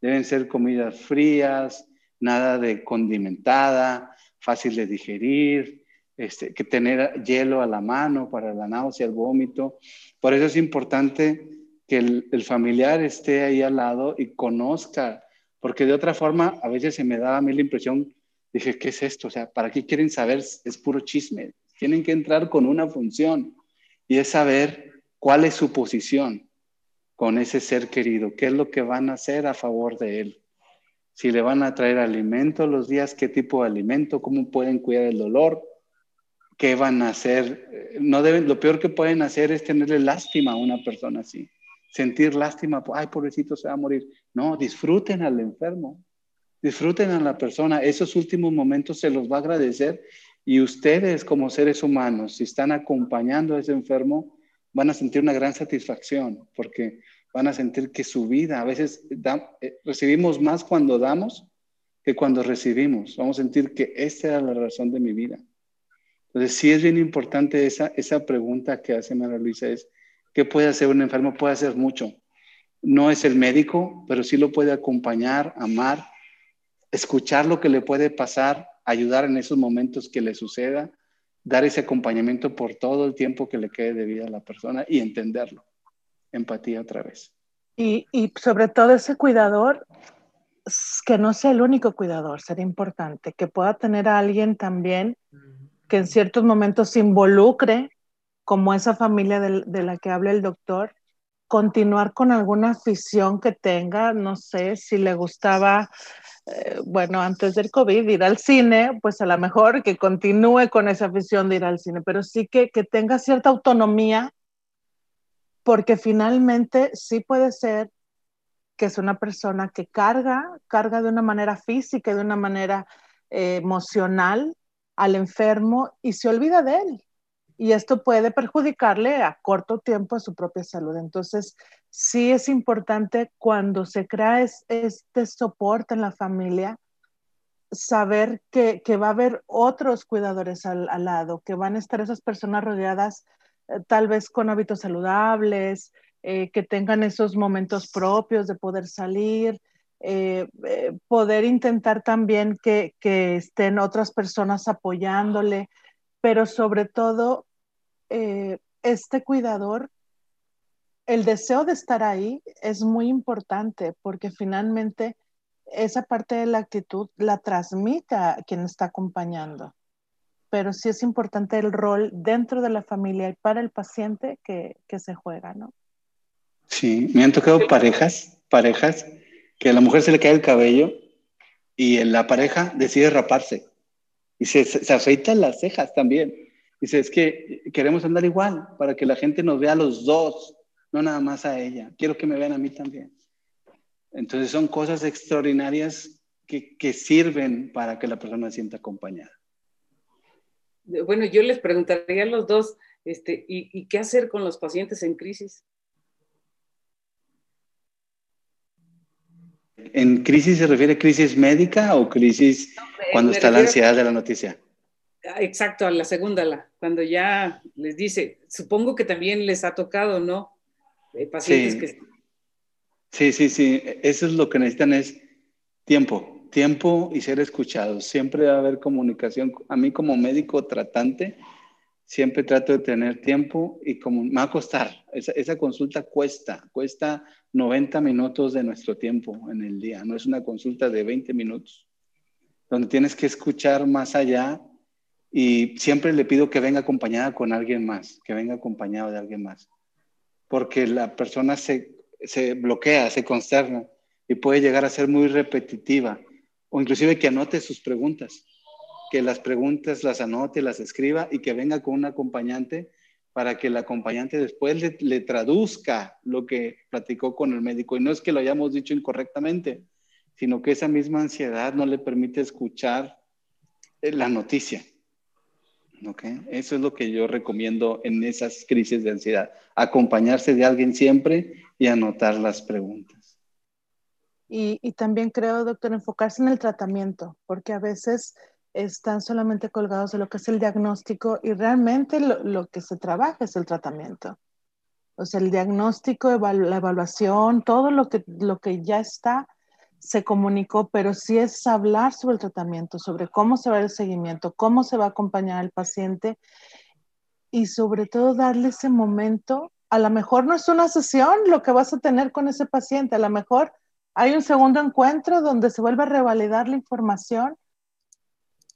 Deben ser comidas frías, nada de condimentada, fácil de digerir, este, que tener hielo a la mano para la náusea, el vómito. Por eso es importante que el, familiar esté ahí al lado y conozca, porque de otra forma a veces se me daba a mí la impresión, dije, ¿qué es esto? O sea, ¿para qué quieren saber? Es puro chisme. Tienen que entrar con una función y es saber cuál es su posición con ese ser querido, qué es lo que van a hacer a favor de él. Si le van a traer alimento los días, qué tipo de alimento, cómo pueden cuidar el dolor, qué van a hacer. No deben, lo peor que pueden hacer es tenerle lástima a una persona así. Sentir lástima, ay, pobrecito, se va a morir. No, disfruten al enfermo, disfruten a la persona. Esos últimos momentos se los va a agradecer y ustedes como seres humanos, si están acompañando a ese enfermo, van a sentir una gran satisfacción porque van a sentir que su vida, a veces eh, recibimos más cuando damos que cuando recibimos. Vamos a sentir que esta era la razón de mi vida. Entonces, sí es bien importante esa, esa pregunta que hace María Luisa, es, ¿qué puede hacer un enfermo? Puede hacer mucho. No es el médico, pero sí lo puede acompañar, amar, escuchar lo que le puede pasar, ayudar en esos momentos que le suceda dar ese acompañamiento por todo el tiempo que le quede de vida a la persona y entenderlo. Empatía otra vez. Y, y sobre todo ese cuidador, que no sea el único cuidador, sería importante, que pueda tener a alguien también que en ciertos momentos se involucre, como esa familia de, la que habla el doctor, continuar con alguna afición que tenga, no sé, si le gustaba eh, bueno, antes del COVID, ir al cine, pues a lo mejor que continúe con esa afición de ir al cine, pero sí que, que tenga cierta autonomía, porque finalmente sí puede ser que es una persona que carga, carga de una manera física de una manera eh, emocional al enfermo y se olvida de él y esto puede perjudicarle a corto tiempo a su propia salud. Entonces, sí es importante cuando se crea este soporte en la familia, saber que, va a haber otros cuidadores al, lado, que van a estar esas personas rodeadas eh, tal vez con hábitos saludables, eh, que tengan esos momentos propios de poder salir, eh, poder intentar también que, que estén otras personas apoyándole, pero sobre todo eh, este cuidador, el deseo de estar ahí es muy importante porque finalmente esa parte de la actitud la transmite a quien está acompañando. Pero sí es importante el rol dentro de la familia y para el paciente que, que se juega, ¿no? Sí, me han tocado parejas, parejas, que a la mujer se le cae el cabello y la pareja decide raparse y se, se afeita las cejas también. Dice, es que queremos andar igual para que la gente nos vea a los dos, no nada más a ella. Quiero que me vean a mí también. Entonces son cosas extraordinarias que, que sirven para que la persona se sienta acompañada. Bueno, yo les preguntaría a los dos, este, ¿y, ¿y qué hacer con los pacientes en crisis? ¿En crisis se refiere a crisis médica o crisis cuando está la ansiedad de la noticia? Exacto, a la segunda, la, cuando ya les dice, supongo que también les ha tocado, ¿no? Eh, pacientes sí. que... Sí, sí, sí, eso es lo que necesitan es tiempo, tiempo y ser escuchados. Siempre va a haber comunicación. A mí como médico tratante, siempre trato de tener tiempo y como me va a costar, esa, esa consulta cuesta, cuesta 90 minutos de nuestro tiempo en el día, no es una consulta de 20 minutos, donde tienes que escuchar más allá y siempre le pido que venga acompañada con alguien más, que venga acompañado de alguien más, porque la persona se, se bloquea, se consterna y puede llegar a ser muy repetitiva, o inclusive que anote sus preguntas, que las preguntas las anote, las escriba y que venga con un acompañante para que el acompañante después le, le, traduzca lo que platicó con el médico. Y no es que lo hayamos dicho incorrectamente, sino que esa misma ansiedad no le permite escuchar eh, la noticia. Eso es lo que yo recomiendo en esas crisis de ansiedad, acompañarse de alguien siempre y anotar las preguntas. Y, también creo, doctor, enfocarse en el tratamiento, porque a veces están solamente colgados de lo que es el diagnóstico y realmente lo, lo que se trabaja es el tratamiento. O sea, el diagnóstico, la evaluación, todo lo que, lo que ya está se comunicó, pero sí es hablar sobre el tratamiento, sobre cómo se va el seguimiento, cómo se va a acompañar al paciente y sobre todo darle ese momento. A lo mejor no es una sesión lo que vas a tener con ese paciente, a lo mejor hay un segundo encuentro donde se vuelve a revalidar la información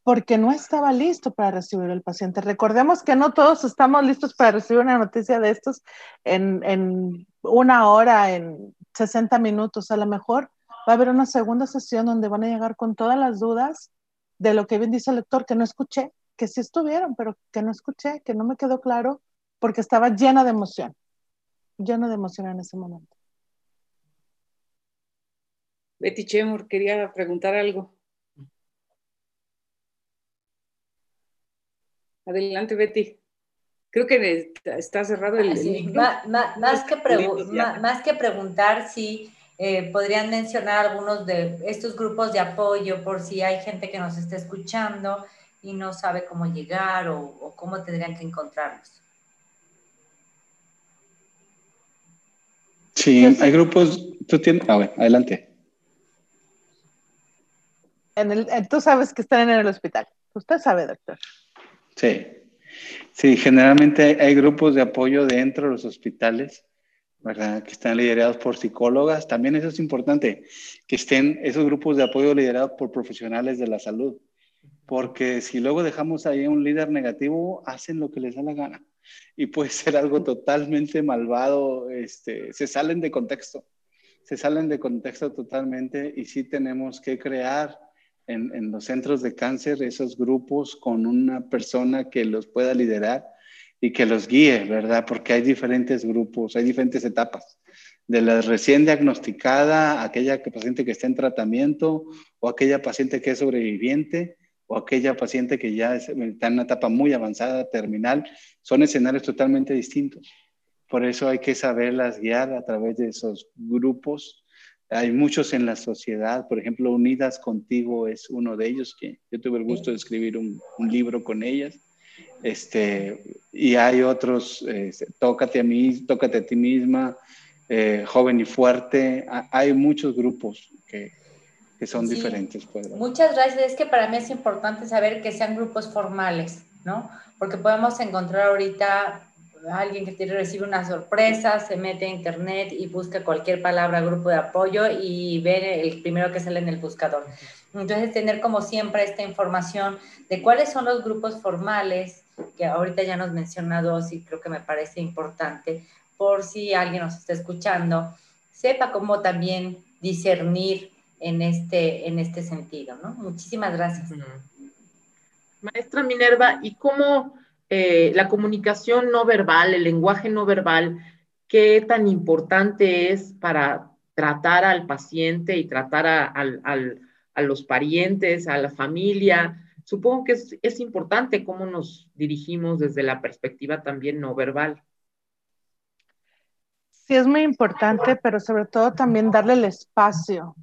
porque no estaba listo para recibir el paciente. Recordemos que no todos estamos listos para recibir una noticia de estos en, en una hora, en 60 minutos. A lo mejor va a haber una segunda sesión donde van a llegar con todas las dudas de lo que bien dice el lector, que no escuché, que sí estuvieron, pero que no escuché, que no me quedó claro, porque estaba llena de emoción, llena de emoción en ese momento. Betty Chemur quería preguntar algo. Adelante, Betty. Creo que está cerrado el. Ah, más, que más, que preguntar, sí, eh, podrían mencionar algunos de estos grupos de apoyo por si hay gente que nos está escuchando y no sabe cómo llegar o, cómo tendrían que encontrarlos. Sí, hay grupos. Tú tienes. Ah, adelante. En el, tú sabes que están en el hospital. Usted sabe, doctor. Sí, sí, generalmente hay, grupos de apoyo dentro de los hospitales, Que están liderados por psicólogas. También eso es importante, que estén esos grupos de apoyo liderados por profesionales de la salud. Porque si luego dejamos ahí un líder negativo, hacen lo que les da la gana. Y puede ser algo totalmente malvado, este, se salen de contexto, se salen de contexto totalmente y sí tenemos que crear en, los centros de cáncer esos grupos con una persona que los pueda liderar y que los guíe, ¿verdad? Porque hay diferentes grupos, hay diferentes etapas. De la recién diagnosticada, aquella paciente que está en tratamiento, o aquella paciente que es sobreviviente, o aquella paciente que ya está en una etapa muy avanzada, terminal, son escenarios totalmente distintos. Por eso hay que saberlas guiar a través de esos grupos hay muchos en la sociedad, por ejemplo, Unidas Contigo es uno de ellos, que yo tuve el gusto de escribir un, libro con ellas. Este, y hay otros, este, Tócate a mí, Tócate a ti misma, eh, Joven y Fuerte. Hay muchos grupos que, que son diferentes. Pues, muchas gracias. Es que para mí es importante saber que sean grupos formales, ¿no? Porque podemos encontrar ahorita alguien que tiene, recibe una sorpresa, se mete a internet y busca cualquier palabra, grupo de apoyo y ve el primero que sale en el buscador. Entonces, tener como siempre esta información de cuáles son los grupos formales, que ahorita ya nos menciona dos y creo que me parece importante, por si alguien nos está escuchando, sepa cómo también discernir en este, en este sentido, ¿no? Muchísimas gracias. Maestra Minerva, ¿y cómo eh, la comunicación no verbal, el lenguaje no verbal, qué tan importante es para tratar al paciente y tratar a, los parientes, a la familia. Supongo que es, es, importante cómo nos dirigimos desde la perspectiva también no verbal. Sí, es muy importante, pero sobre todo también darle el espacio,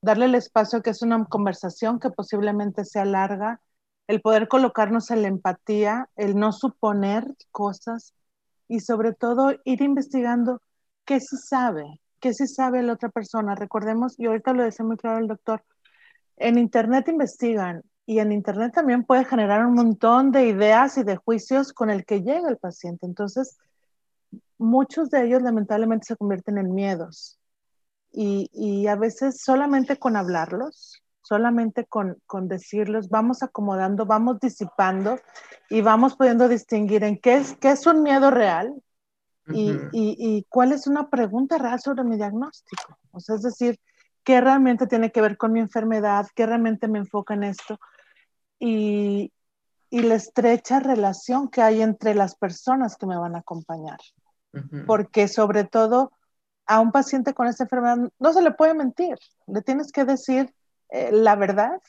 darle el espacio que es una conversación que posiblemente sea larga, el poder colocarnos en la empatía, el no suponer cosas y sobre todo ir investigando qué se sabe, qué se sabe la otra persona. Recordemos, y ahorita lo decía muy claro el doctor, en Internet investigan y en Internet también puede generar un montón de ideas y de juicios con el que llega el paciente. Entonces, muchos de ellos lamentablemente se convierten en miedos y, y a veces solamente con hablarlos, solamente con, con, decirlos, vamos acomodando, vamos disipando y vamos pudiendo distinguir en qué es, qué es un miedo real y, y, y, cuál es una pregunta real sobre mi diagnóstico. O sea, es decir, qué realmente tiene que ver con mi enfermedad, qué realmente me enfoca en esto. Y, y la estrecha relación que hay entre las personas que me van a acompañar. Porque sobre todo a un paciente con esta enfermedad no se le puede mentir, le tienes que decir eh, la verdad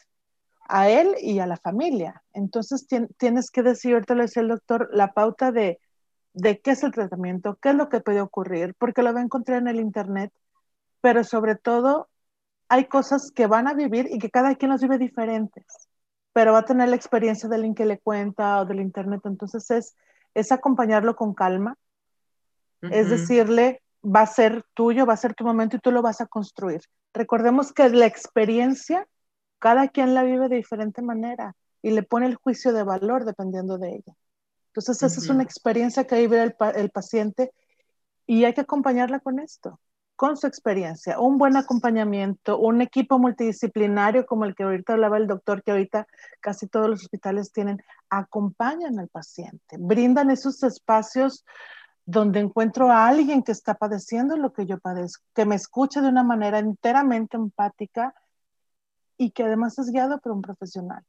a él y a la familia. Entonces tienes que decir, ahorita lo decía el doctor, la pauta de, de qué es el tratamiento, qué es lo que puede ocurrir, porque lo va a encontrar en el Internet, pero sobre todo hay cosas que van a vivir y que cada quien las vive diferentes, pero va a tener la experiencia del link que le cuenta o del Internet. Entonces es, es acompañarlo con calma, es decirle, va a ser tuyo, va a ser tu momento y tú lo vas a construir. Recordemos que la experiencia, cada quien la vive de diferente manera y le pone el juicio de valor dependiendo de ella. Entonces, esa es una experiencia que vive el, el paciente y hay que acompañarla con esto, con su experiencia, un buen acompañamiento, un equipo multidisciplinario como el que ahorita hablaba el doctor, que ahorita casi todos los hospitales tienen, acompañan al paciente, brindan esos espacios donde encuentro a alguien que está padeciendo lo que yo padezco, que me escucha de una manera enteramente empática y que además es guiado por un profesional.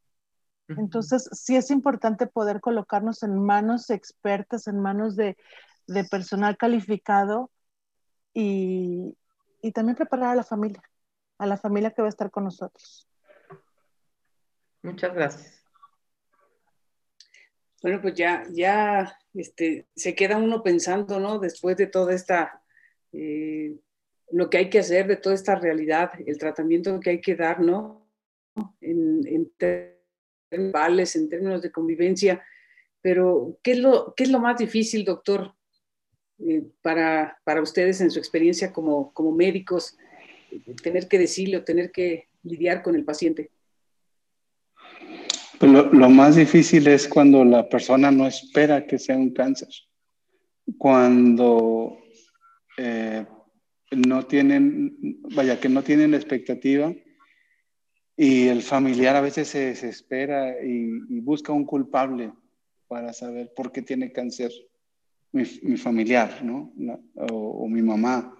Entonces, sí es importante poder colocarnos en manos expertas, en manos de, personal calificado y, y también preparar a la familia, a la familia que va a estar con nosotros. Muchas gracias. Bueno, pues ya, ya este, se queda uno pensando, ¿no? Después de toda esta, eh, lo que hay que hacer, de toda esta realidad, el tratamiento que hay que dar, ¿no? En, en términos, en términos de convivencia. Pero, ¿qué es lo, qué es lo más difícil, doctor, para, para, ustedes en su experiencia como, como médicos, tener que decirle o tener que lidiar con el paciente? Pues lo, más difícil es cuando la persona no espera que sea un cáncer. Cuando eh, no tienen, vaya, que no tienen la expectativa y el familiar a veces se desespera y, busca un culpable para saber por qué tiene cáncer mi, familiar, ¿no? O, mi mamá.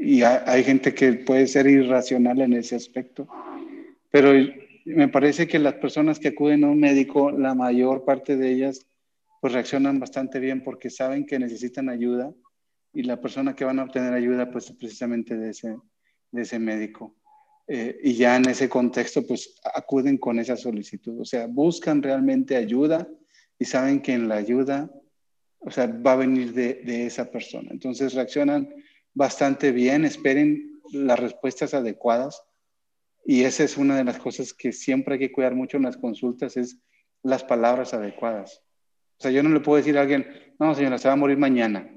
y hay, hay, gente que puede ser irracional en ese aspecto. Pero me parece que las personas que acuden a un médico, la mayor parte de ellas, pues reaccionan bastante bien porque saben que necesitan ayuda y la persona que van a obtener ayuda, pues precisamente de ese, de ese médico. Eh, y ya en ese contexto, pues acuden con esa solicitud. O sea, buscan realmente ayuda y saben que en la ayuda, o sea, va a venir de, esa persona. Entonces reaccionan bastante bien, esperen las respuestas adecuadas y esa es una de las cosas que siempre hay que cuidar mucho en las consultas, es las palabras adecuadas. O sea, yo no le puedo decir a alguien, no, señora, se va a morir mañana,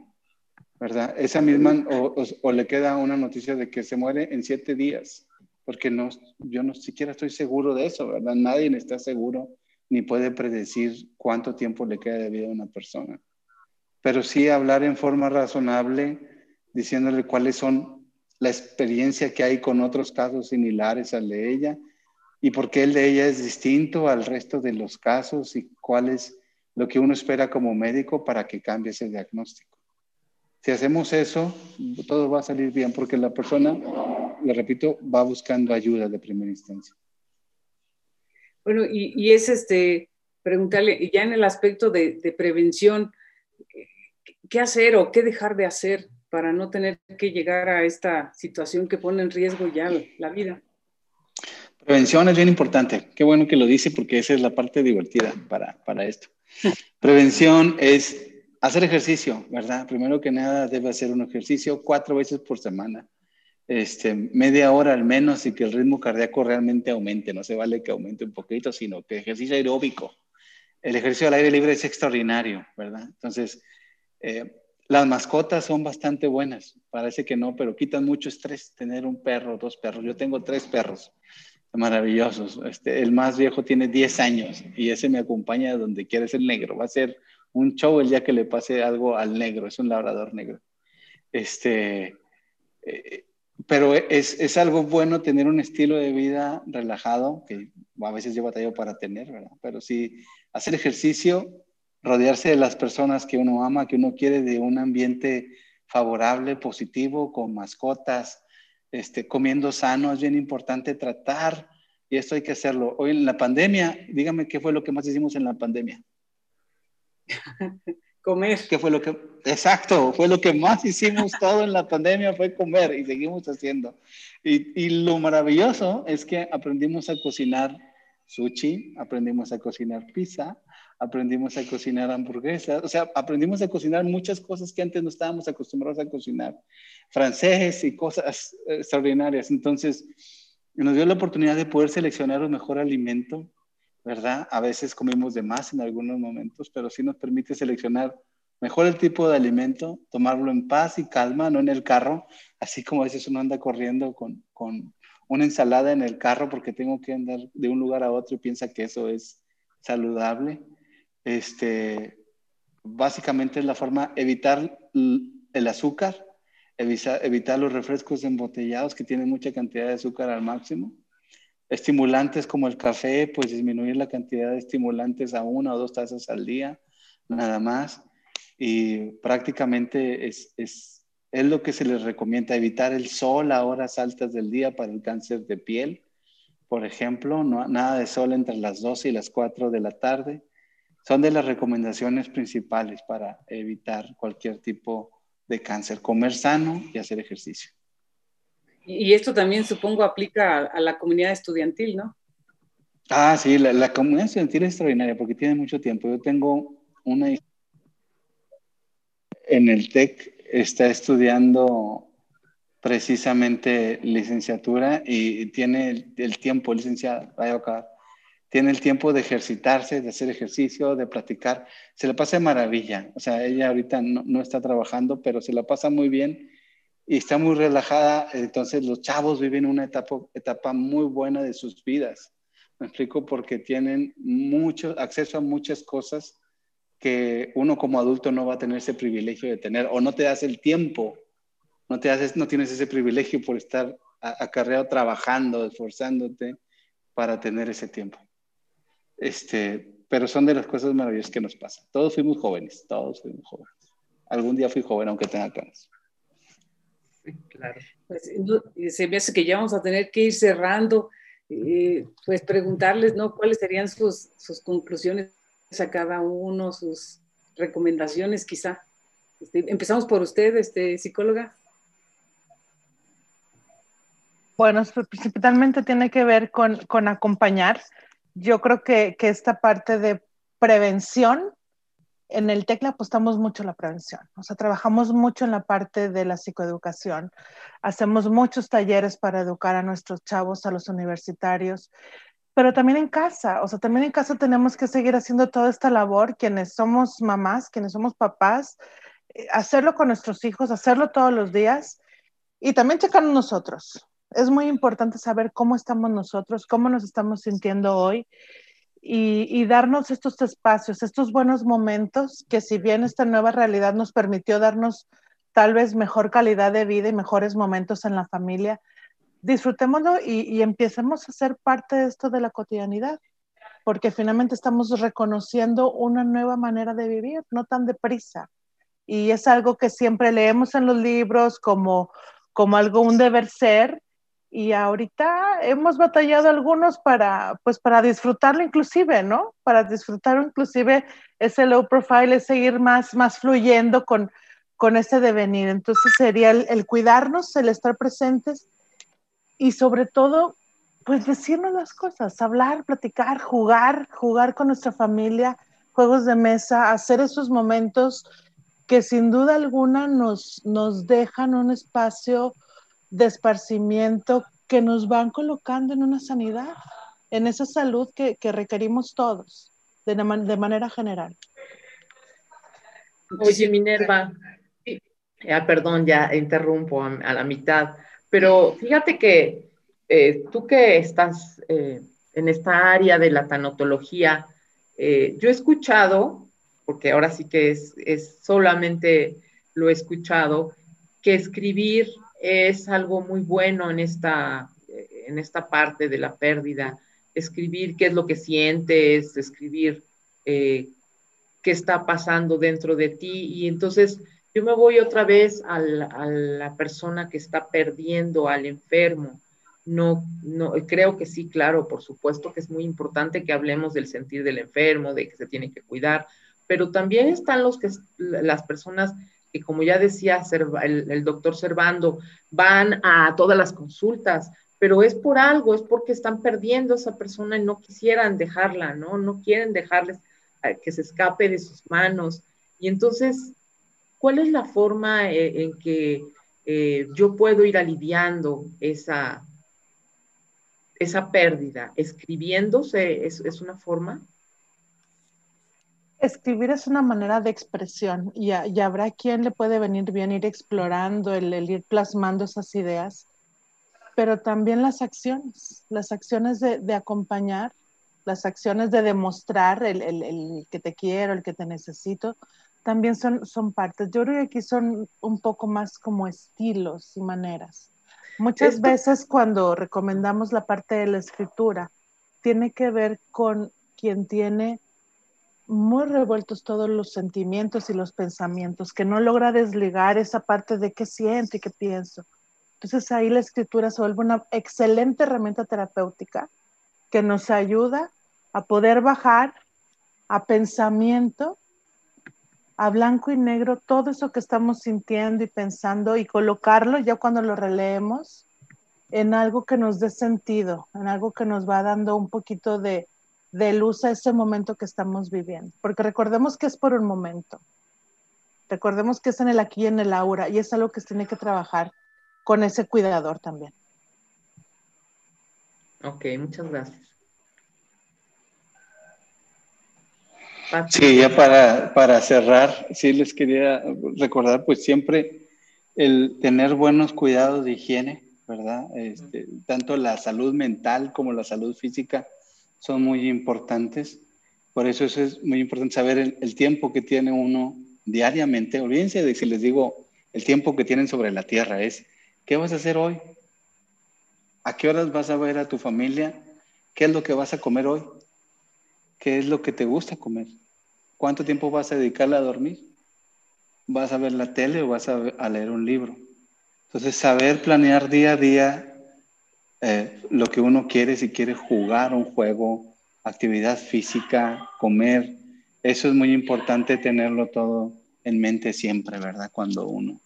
¿verdad? Esa misma, o, le queda una noticia de que se muere en siete días, porque no, yo no siquiera estoy seguro de eso, ¿verdad? Nadie está seguro ni puede predecir cuánto tiempo le queda de vida a una persona. Pero sí hablar en forma razonable, diciéndole cuáles son la experiencia que hay con otros casos similares al de ella y por qué el de ella es distinto al resto de los casos y cuál es lo que uno espera como médico para que cambie ese diagnóstico. Si hacemos eso, todo va a salir bien porque la persona, le repito, va buscando ayuda de primera instancia. Bueno, y, es este, preguntarle, ya en el aspecto de prevención, ¿qué hacer o qué dejar de hacer para no tener que llegar a esta situación que pone en riesgo ya la vida. Prevención es bien importante. Qué bueno que lo dice porque esa es la parte divertida para, para esto. Prevención es hacer ejercicio, ¿verdad? Primero que nada debe hacer un ejercicio cuatro veces por semana. Este, media hora al menos y que el ritmo cardíaco realmente aumente. No se vale que aumente un poquito, sino que ejercicio aeróbico. El ejercicio al aire libre es extraordinario, ¿verdad? Entonces, eh, las mascotas son bastante buenas, parece que no, pero quitan mucho estrés tener un perro, dos perros. Yo tengo tres perros maravillosos. Este, el más viejo tiene 10 años y ese me acompaña donde quiera, es el negro. Va a ser un show el día que le pase algo al negro, es un labrador negro. Este, eh, pero es, es, algo bueno tener un estilo de vida relajado, que a veces yo batallo para tener, ¿verdad? Pero sí, hacer ejercicio rodearse de las personas que uno ama, que uno quiere, de un ambiente favorable, positivo, con mascotas, este, comiendo sano, es bien importante tratar y esto hay que hacerlo. Hoy en la pandemia, dígame qué fue lo que más hicimos en la pandemia. <laughs> comer. ¿Qué fue lo que? Exacto, fue lo que más hicimos todo en la pandemia, fue comer y seguimos haciendo. Y, y lo maravilloso es que aprendimos a cocinar sushi, aprendimos a cocinar pizza, aprendimos a cocinar hamburguesas, o sea, aprendimos a cocinar muchas cosas que antes no estábamos acostumbrados a cocinar, francés y cosas extraordinarias. Entonces, nos dio la oportunidad de poder seleccionar un mejor alimento, ¿verdad? A veces comemos de más en algunos momentos, pero sí nos permite seleccionar mejor el tipo de alimento, tomarlo en paz y calma, no en el carro, así como a veces uno anda corriendo con, con una ensalada en el carro porque tengo que andar de un lugar a otro y piensa que eso es saludable. Este, básicamente es la forma evitar el azúcar, evitar, evitar los refrescos embotellados que tienen mucha cantidad de azúcar al máximo. Estimulantes como el café, pues disminuir la cantidad de estimulantes a una o dos tazas al día, nada más. Y prácticamente es, es, es lo que se les recomienda, evitar el sol a horas altas del día para el cáncer de piel, por ejemplo, no, nada de sol entre las 12 y las 4 de la tarde son de las recomendaciones principales para evitar cualquier tipo de cáncer. Comer sano y hacer ejercicio. Y esto también supongo aplica a, la comunidad estudiantil, ¿no? Ah, sí, la, comunidad estudiantil es extraordinaria porque tiene mucho tiempo. Yo tengo una en el TEC, está estudiando precisamente licenciatura y tiene el, tiempo, licenciada, tiene el tiempo de ejercitarse, de hacer ejercicio, de practicar. Se le pasa de maravilla. O sea, ella ahorita no, está trabajando, pero se la pasa muy bien y está muy relajada. Entonces los chavos viven una etapa, etapa muy buena de sus vidas. Me explico porque tienen mucho acceso a muchas cosas que uno como adulto no va a tener ese privilegio de tener o no te das el tiempo, no, te haces, no tienes ese privilegio por estar acarreado trabajando, esforzándote para tener ese tiempo. Este, pero son de las cosas maravillosas que nos pasan. Todos fuimos jóvenes, todos fuimos jóvenes. Algún día fui joven, aunque tenga canas. claro. Pues, se me hace que ya vamos a tener que ir cerrando, eh, pues preguntarles, ¿no? ¿Cuáles serían sus, sus, conclusiones a cada uno, sus recomendaciones quizá? Este, empezamos por usted, este, psicóloga. Bueno, principalmente tiene que ver con, con acompañar yo creo que, que, esta parte de prevención, en el TECLA apostamos mucho a la prevención, o sea, trabajamos mucho en la parte de la psicoeducación, hacemos muchos talleres para educar a nuestros chavos, a los universitarios, pero también en casa, o sea, también en casa tenemos que seguir haciendo toda esta labor, quienes somos mamás, quienes somos papás, eh, hacerlo con nuestros hijos, hacerlo todos los días y también checarnos nosotros, es muy importante saber cómo estamos nosotros, cómo nos estamos sintiendo hoy y, darnos estos espacios, estos buenos momentos que si bien esta nueva realidad nos permitió darnos tal vez mejor calidad de vida y mejores momentos en la familia, disfrutémoslo y, y empecemos a ser parte de esto de la cotidianidad, porque finalmente estamos reconociendo una nueva manera de vivir, no tan deprisa. Y es algo que siempre leemos en los libros como, como algo, un deber ser, y ahorita hemos batallado algunos para, pues para disfrutarlo inclusive, ¿no? Para disfrutar inclusive ese low profile, es seguir más, más fluyendo con, con ese devenir. Entonces sería el, cuidarnos, el estar presentes y sobre todo, pues decirnos las cosas, hablar, platicar, jugar, jugar con nuestra familia, juegos de mesa, hacer esos momentos que sin duda alguna nos, nos dejan un espacio de esparcimiento que nos van colocando en una sanidad, en esa salud que, requerimos todos, de, de, manera general. Oye, Minerva, ya, perdón, ya interrumpo a, la mitad, pero fíjate que eh, tú que estás eh, en esta área de la tanotología, eh, yo he escuchado, porque ahora sí que es, es solamente lo he escuchado, que escribir es algo muy bueno en esta, en esta parte de la pérdida. Escribir qué es lo que sientes, escribir qué está pasando dentro de ti. Y entonces yo me voy otra vez a la, persona que está perdiendo, al enfermo. no, no, creo que sí, claro, por supuesto que es muy importante que hablemos del sentir del enfermo, de que se tiene que cuidar, pero también están los que, las personas que, como ya decía el, doctor Servando, van a todas las consultas, pero es por algo, es porque están perdiendo a esa persona y no quisieran dejarla, ¿no? No quieren dejarles eh, que se escape de sus manos. Y entonces, ¿cuál es la forma eh, en que eh, yo puedo ir aliviando esa, esa pérdida? ¿Escribiéndose es, una forma? Escribir es una manera de expresión y, habrá quien le puede venir bien ir explorando, el, ir plasmando esas ideas, pero también las acciones, las acciones de, acompañar, las acciones de demostrar el, el, que te quiero, el que te necesito, también son, son partes. Yo creo que aquí son un poco más como estilos y maneras. Muchas veces cuando recomendamos la parte de la escritura, tiene que ver con quien tiene muy revueltos todos los sentimientos y los pensamientos, que no logra desligar esa parte de qué siento y qué pienso. Entonces ahí la escritura se vuelve una excelente herramienta terapéutica que nos ayuda a poder bajar a pensamiento, a blanco y negro, todo eso que estamos sintiendo y pensando y colocarlo ya cuando lo releemos en algo que nos dé sentido, en algo que nos va dando un poquito de, de luz a ese momento que estamos viviendo. Porque recordemos que es por un momento. Recordemos que es en el aquí y en el ahora y es algo que se tiene que trabajar con ese cuidador también. Ok, muchas gracias. Sí, ya para, para cerrar, sí les quería recordar, pues siempre el tener buenos cuidados de higiene, ¿verdad? Este, tanto la salud mental como la salud física son muy importantes. Por eso, es muy importante saber el, tiempo que tiene uno diariamente. Olvídense de si les digo el tiempo que tienen sobre la tierra. Es, ¿qué vas a hacer hoy? ¿A qué horas vas a ver a tu familia? ¿Qué es lo que vas a comer hoy? ¿Qué es lo que te gusta comer? ¿Cuánto tiempo vas a dedicarle a dormir? ¿Vas a ver la tele o vas a, leer un libro? Entonces, saber planear día a día eh, lo que uno quiere, si quiere jugar un juego, actividad física, comer, eso es muy importante tenerlo todo en mente siempre, ¿verdad? Cuando uno,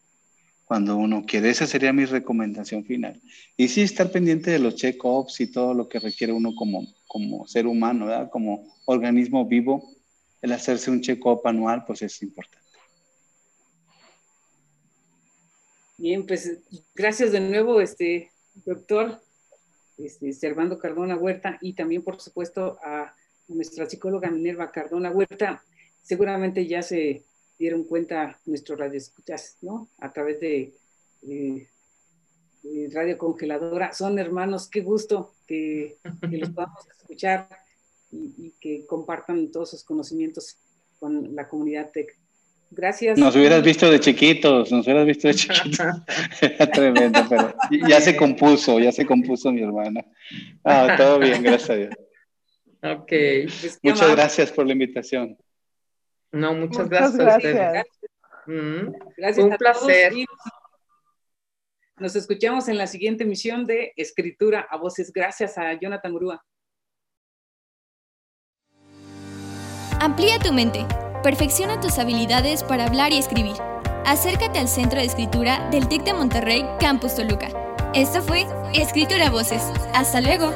cuando uno quiere. Esa sería mi recomendación final. Y sí, estar pendiente de los check-ups y todo lo que requiere uno como, como ser humano, ¿verdad? Como organismo vivo, el hacerse un check-up anual, pues es importante. Bien, pues gracias de nuevo, este doctor este, Servando Cardona Huerta y también, por supuesto, a nuestra psicóloga Minerva Cardona Huerta. Seguramente ya se dieron cuenta nuestros radioescuchas, ¿no? A través de, Radio Congeladora. Son hermanos, qué gusto que, los podamos <laughs> escuchar y, y, que compartan todos sus conocimientos con la comunidad TEC. Gracias. Nos hubieras visto de chiquitos, nos hubieras visto de chiquitos. <laughs> tremendo, pero ya se compuso, ya se compuso mi hermana. Ah, todo bien, gracias a Dios. Ok. Pues, muchas gracias por la invitación. No, muchas, gracias, a ustedes. Mm, gracias. Un placer. Nos escuchamos en la siguiente emisión de Escritura a Voces. Gracias a Jonathan Grúa. Amplía tu mente. Perfecciona tus habilidades para hablar y escribir. Acércate al Centro de Escritura del TIC de Monterrey, Campus Toluca. Esto fue Escritura Voces. Hasta luego.